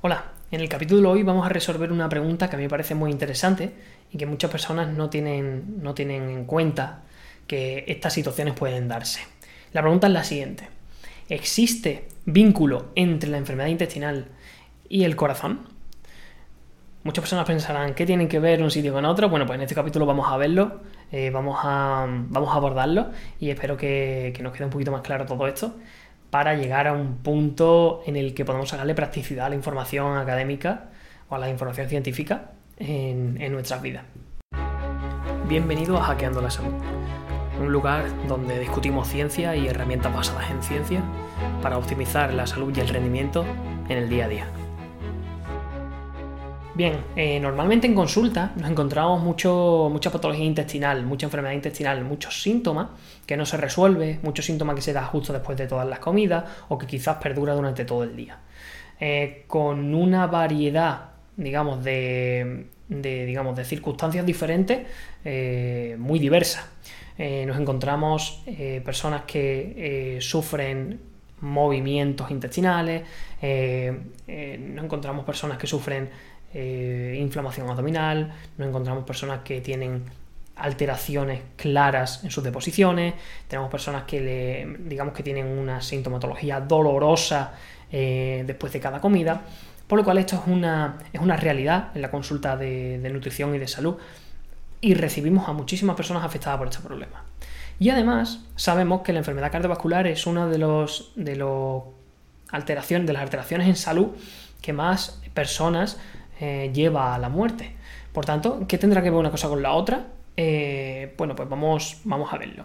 Hola, en el capítulo de hoy vamos a resolver una pregunta que a mí me parece muy interesante y que muchas personas no tienen, no tienen en cuenta que estas situaciones pueden darse. La pregunta es la siguiente. ¿Existe vínculo entre la enfermedad intestinal y el corazón? Muchas personas pensarán, ¿qué tienen que ver un sitio con otro? Bueno, pues en este capítulo vamos a verlo, eh, vamos, a, vamos a abordarlo y espero que, que nos quede un poquito más claro todo esto para llegar a un punto en el que podamos sacarle practicidad a la información académica o a la información científica en, en nuestras vidas. Bienvenido a Hackeando la Salud, un lugar donde discutimos ciencia y herramientas basadas en ciencia para optimizar la salud y el rendimiento en el día a día. Bien, eh, normalmente en consulta nos encontramos mucho, mucha patología intestinal, mucha enfermedad intestinal, muchos síntomas que no se resuelve, muchos síntomas que se da justo después de todas las comidas o que quizás perdura durante todo el día. Eh, con una variedad, digamos, de, digamos, de circunstancias diferentes eh, muy diversas. nos encontramos personas que sufren movimientos intestinales, nos encontramos personas que sufren eh, inflamación abdominal, nos encontramos personas que tienen alteraciones claras en sus deposiciones, tenemos personas que le, digamos que tienen una sintomatología dolorosa eh, después de cada comida, por lo cual esto es una, es una realidad en la consulta de, nutrición y de salud y recibimos a muchísimas personas afectadas por este problema. Y además sabemos que la enfermedad cardiovascular es una de los de las alteraciones en salud que más personas eh, lleva a la muerte. Por tanto, ¿qué tendrá que ver una cosa con la otra? Eh, bueno, pues vamos, vamos a verlo.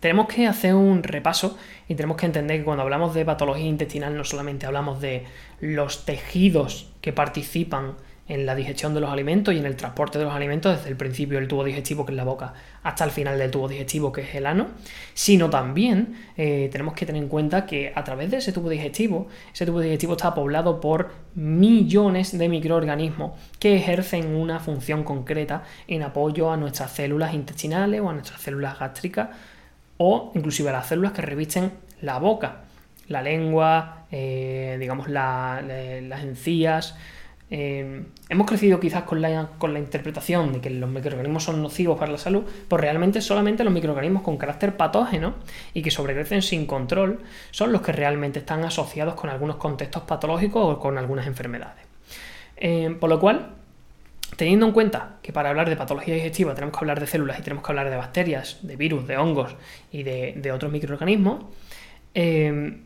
Tenemos que hacer un repaso y tenemos que entender que cuando hablamos de patología intestinal no solamente hablamos de los tejidos que participan en la digestión de los alimentos y en el transporte de los alimentos desde el principio del tubo digestivo, que es la boca, hasta el final del tubo digestivo, que es el ano, sino también eh, tenemos que tener en cuenta que a través de ese tubo digestivo, ese tubo digestivo está poblado por millones de microorganismos que ejercen una función concreta en apoyo a nuestras células intestinales o a nuestras células gástricas o inclusive a las células que revisten la boca, la lengua, eh, digamos las encías, eh, hemos crecido quizás con la, interpretación de que los microorganismos son nocivos para la salud, pues realmente solamente los microorganismos con carácter patógeno y que sobrecrecen sin control son los que realmente están asociados con algunos contextos patológicos o con algunas enfermedades. Eh, por lo cual, teniendo en cuenta que para hablar de patología digestiva tenemos que hablar de células y tenemos que hablar de bacterias, de virus, de hongos y de, otros microorganismos, eh,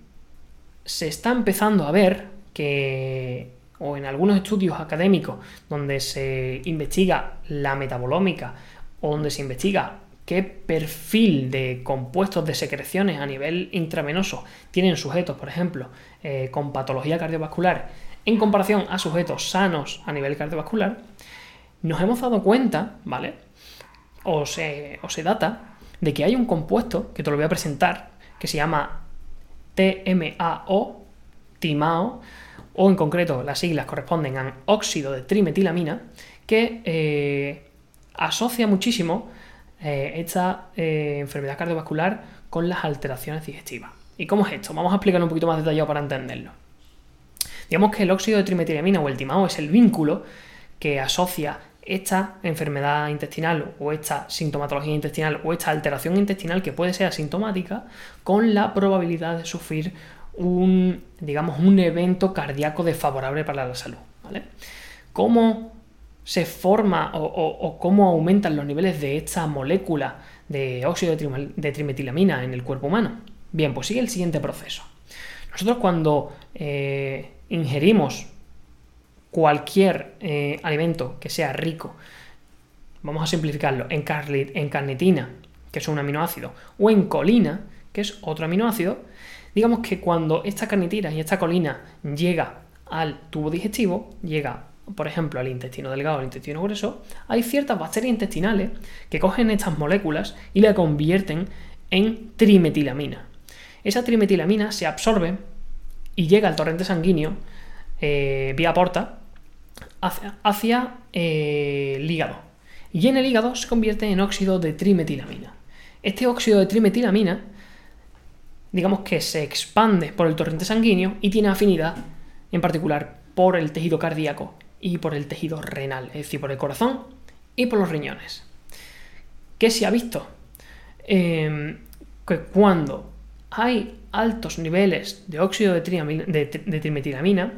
se está empezando a ver que o en algunos estudios académicos donde se investiga la metabolómica o donde se investiga qué perfil de compuestos de secreciones a nivel intravenoso tienen sujetos, por ejemplo, eh, con patología cardiovascular en comparación a sujetos sanos a nivel cardiovascular, nos hemos dado cuenta, ¿vale? O se, o se data de que hay un compuesto, que te lo voy a presentar, que se llama TMAO, TIMAO, o en concreto las siglas corresponden a óxido de trimetilamina, que eh, asocia muchísimo eh, esta eh, enfermedad cardiovascular con las alteraciones digestivas. ¿Y cómo es esto? Vamos a explicarlo un poquito más detallado para entenderlo. Digamos que el óxido de trimetilamina o el timao es el vínculo que asocia esta enfermedad intestinal o esta sintomatología intestinal o esta alteración intestinal que puede ser asintomática con la probabilidad de sufrir un, digamos, un evento cardíaco desfavorable para la salud. ¿vale? ¿Cómo se forma o, cómo aumentan los niveles de esta molécula de óxido de, trimetilamina en el cuerpo humano? Bien, pues sigue el siguiente proceso. Nosotros cuando eh, ingerimos cualquier eh, alimento que sea rico, vamos a simplificarlo, en, en carnitina, que es un aminoácido, o en colina, que es otro aminoácido, Digamos que cuando esta carnitina y esta colina llega al tubo digestivo, llega, por ejemplo, al intestino delgado, al intestino grueso, hay ciertas bacterias intestinales que cogen estas moléculas y la convierten en trimetilamina. Esa trimetilamina se absorbe y llega al torrente sanguíneo eh, vía porta hacia, eh, el hígado. Y en el hígado se convierte en óxido de trimetilamina. Este óxido de trimetilamina digamos que se expande por el torrente sanguíneo y tiene afinidad en particular por el tejido cardíaco y por el tejido renal, es decir, por el corazón y por los riñones. ¿Qué se ha visto? Em, que cuando hay altos niveles de óxido de, trimetilamina,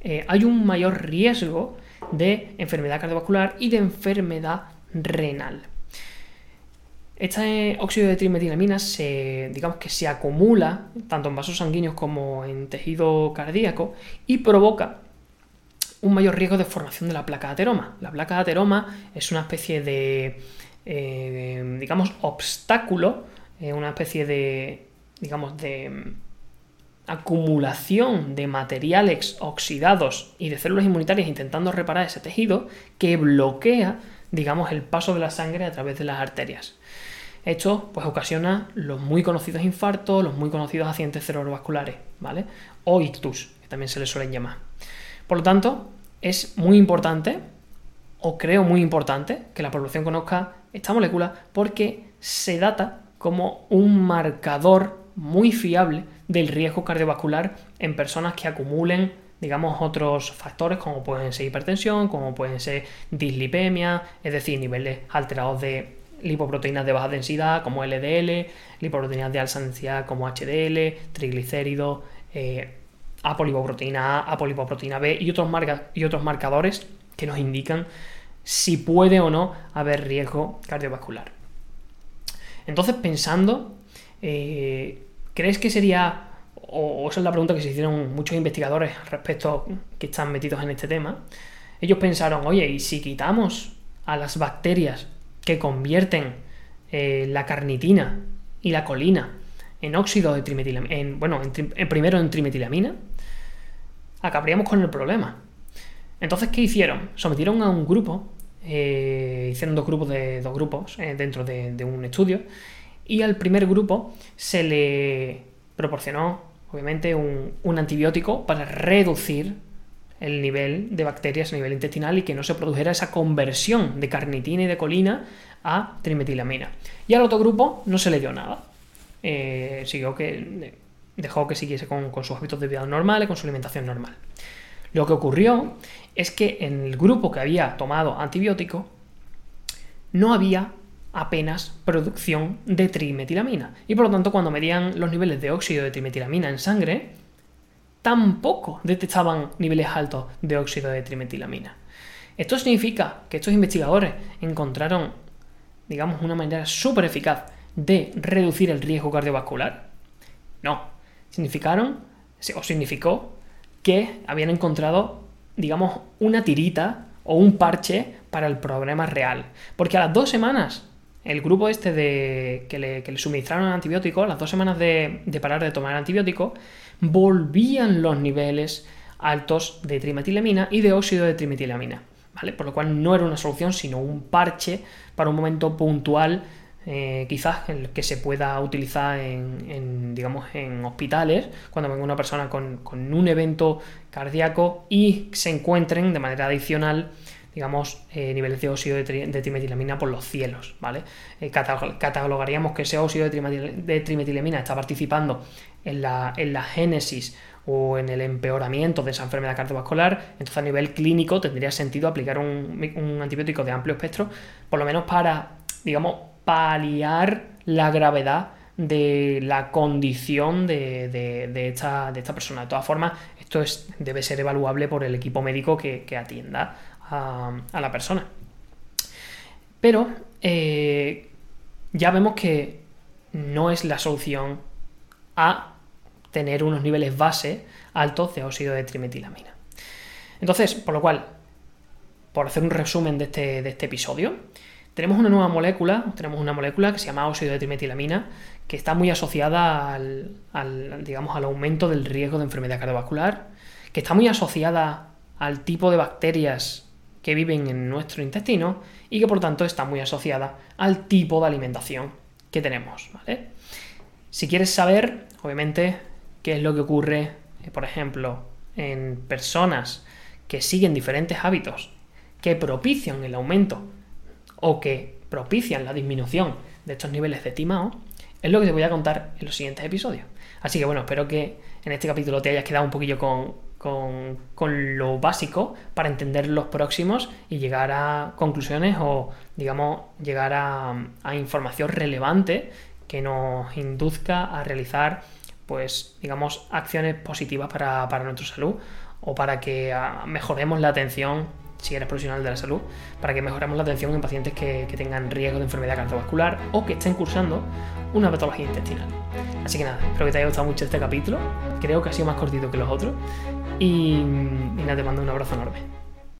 eh, hay un mayor riesgo de enfermedad cardiovascular y de enfermedad renal. Este óxido de trimetilamina se, digamos que se acumula tanto en vasos sanguíneos como en tejido cardíaco y provoca un mayor riesgo de formación de la placa de ateroma. La placa de ateroma es una especie de, eh, digamos, obstáculo, eh, una especie de, digamos, de acumulación de materiales oxidados y de células inmunitarias intentando reparar ese tejido que bloquea, digamos, el paso de la sangre a través de las arterias. Esto pues ocasiona los muy conocidos infartos, los muy conocidos accidentes cerebrovasculares, ¿vale? O ictus, que también se les suelen llamar. Por lo tanto, es muy importante, o creo muy importante, que la población conozca esta molécula porque se data como un marcador muy fiable del riesgo cardiovascular en personas que acumulen digamos, otros factores como pueden ser hipertensión, como pueden ser dislipemia, es decir, niveles alterados de lipoproteínas de baja densidad como LDL, lipoproteínas de alta densidad como HDL, triglicéridos, eh, apolipoproteína A, apolipoproteína B y otros, y otros marcadores que nos indican si puede o no haber riesgo cardiovascular. Entonces, pensando, eh, ¿crees que sería, o esa es la pregunta que se hicieron muchos investigadores respecto que están metidos en este tema, ellos pensaron, oye, ¿y si quitamos a las bacterias que convierten eh, la carnitina y la colina en óxido de trimetilamina, en, bueno, en, primero en trimetilamina, acabaríamos con el problema. Entonces, ¿qué hicieron? Sometieron a un grupo, eh, hicieron dos grupos de dos grupos eh, dentro de, un estudio, y al primer grupo se le proporcionó, obviamente, un, un antibiótico para reducir el nivel de bacterias a nivel intestinal y que no se produjera esa conversión de carnitina y de colina a trimetilamina. Y al otro grupo no se le dio nada. Eh, siguió que, dejó que siguiese con, sus hábitos de vida normales, con su alimentación normal. Lo que ocurrió es que en el grupo que había tomado antibiótico no había apenas producción de trimetilamina. Y por lo tanto, cuando medían los niveles de óxido de trimetilamina en sangre, tampoco detectaban niveles altos de óxido de trimetilamina. Esto significa que estos investigadores encontraron, digamos, una manera súper eficaz de reducir el riesgo cardiovascular. No, significaron o significó que habían encontrado, digamos, una tirita o un parche para el problema real. Porque a las dos semanas, el grupo este de que le, suministraron antibióticos, a las dos semanas de, de parar de tomar antibiótico, volvían los niveles altos de trimetilamina y de óxido de trimetilamina, ¿vale? Por lo cual no era una solución, sino un parche para un momento puntual, eh, quizás el que se pueda utilizar en, digamos, en hospitales, cuando venga una persona con, un evento cardíaco y se encuentren de manera adicional digamos, eh, niveles de óxido de, trimetilamina por los cielos, ¿vale? Eh, catalogaríamos que ese óxido de, trimetilamina está participando en la, génesis o en el empeoramiento de esa enfermedad cardiovascular, entonces a nivel clínico tendría sentido aplicar un, antibiótico de amplio espectro, por lo menos para, digamos, paliar la gravedad de la condición de, esta, persona. De todas formas, esto es, debe ser evaluable por el equipo médico que, atienda a, la persona. Pero eh, ya vemos que no es la solución a tener unos niveles base altos de óxido de trimetilamina. Entonces, por lo cual, por hacer un resumen de este, de este episodio, tenemos una nueva molécula, tenemos una molécula que se llama óxido de trimetilamina, que está muy asociada al, digamos, al aumento del riesgo de enfermedad cardiovascular, que está muy asociada al tipo de bacterias que viven en nuestro intestino y que por tanto está muy asociada al tipo de alimentación que tenemos. Si quieres saber, obviamente, qué es lo que ocurre, eh, por ejemplo, en personas que siguen diferentes hábitos que propician el aumento o que propician la disminución de estos niveles de timao, es lo que te voy a contar en los siguientes episodios. Así que bueno, espero que en este capítulo te hayas quedado un poquillo con, con, lo básico para entender los próximos y llegar a conclusiones o, digamos, llegar a, información relevante que nos induzca a realizar, pues, digamos, acciones positivas para, para nuestra salud o para que ah, mejoremos la atención si eres profesional de la salud, para que mejoremos la atención en pacientes que, tengan riesgo de enfermedad cardiovascular o que estén cursando una patología intestinal. Así que nada, espero que te haya gustado mucho este capítulo. Creo que ha sido más cortito que los otros. Y, nada, te mando un abrazo enorme.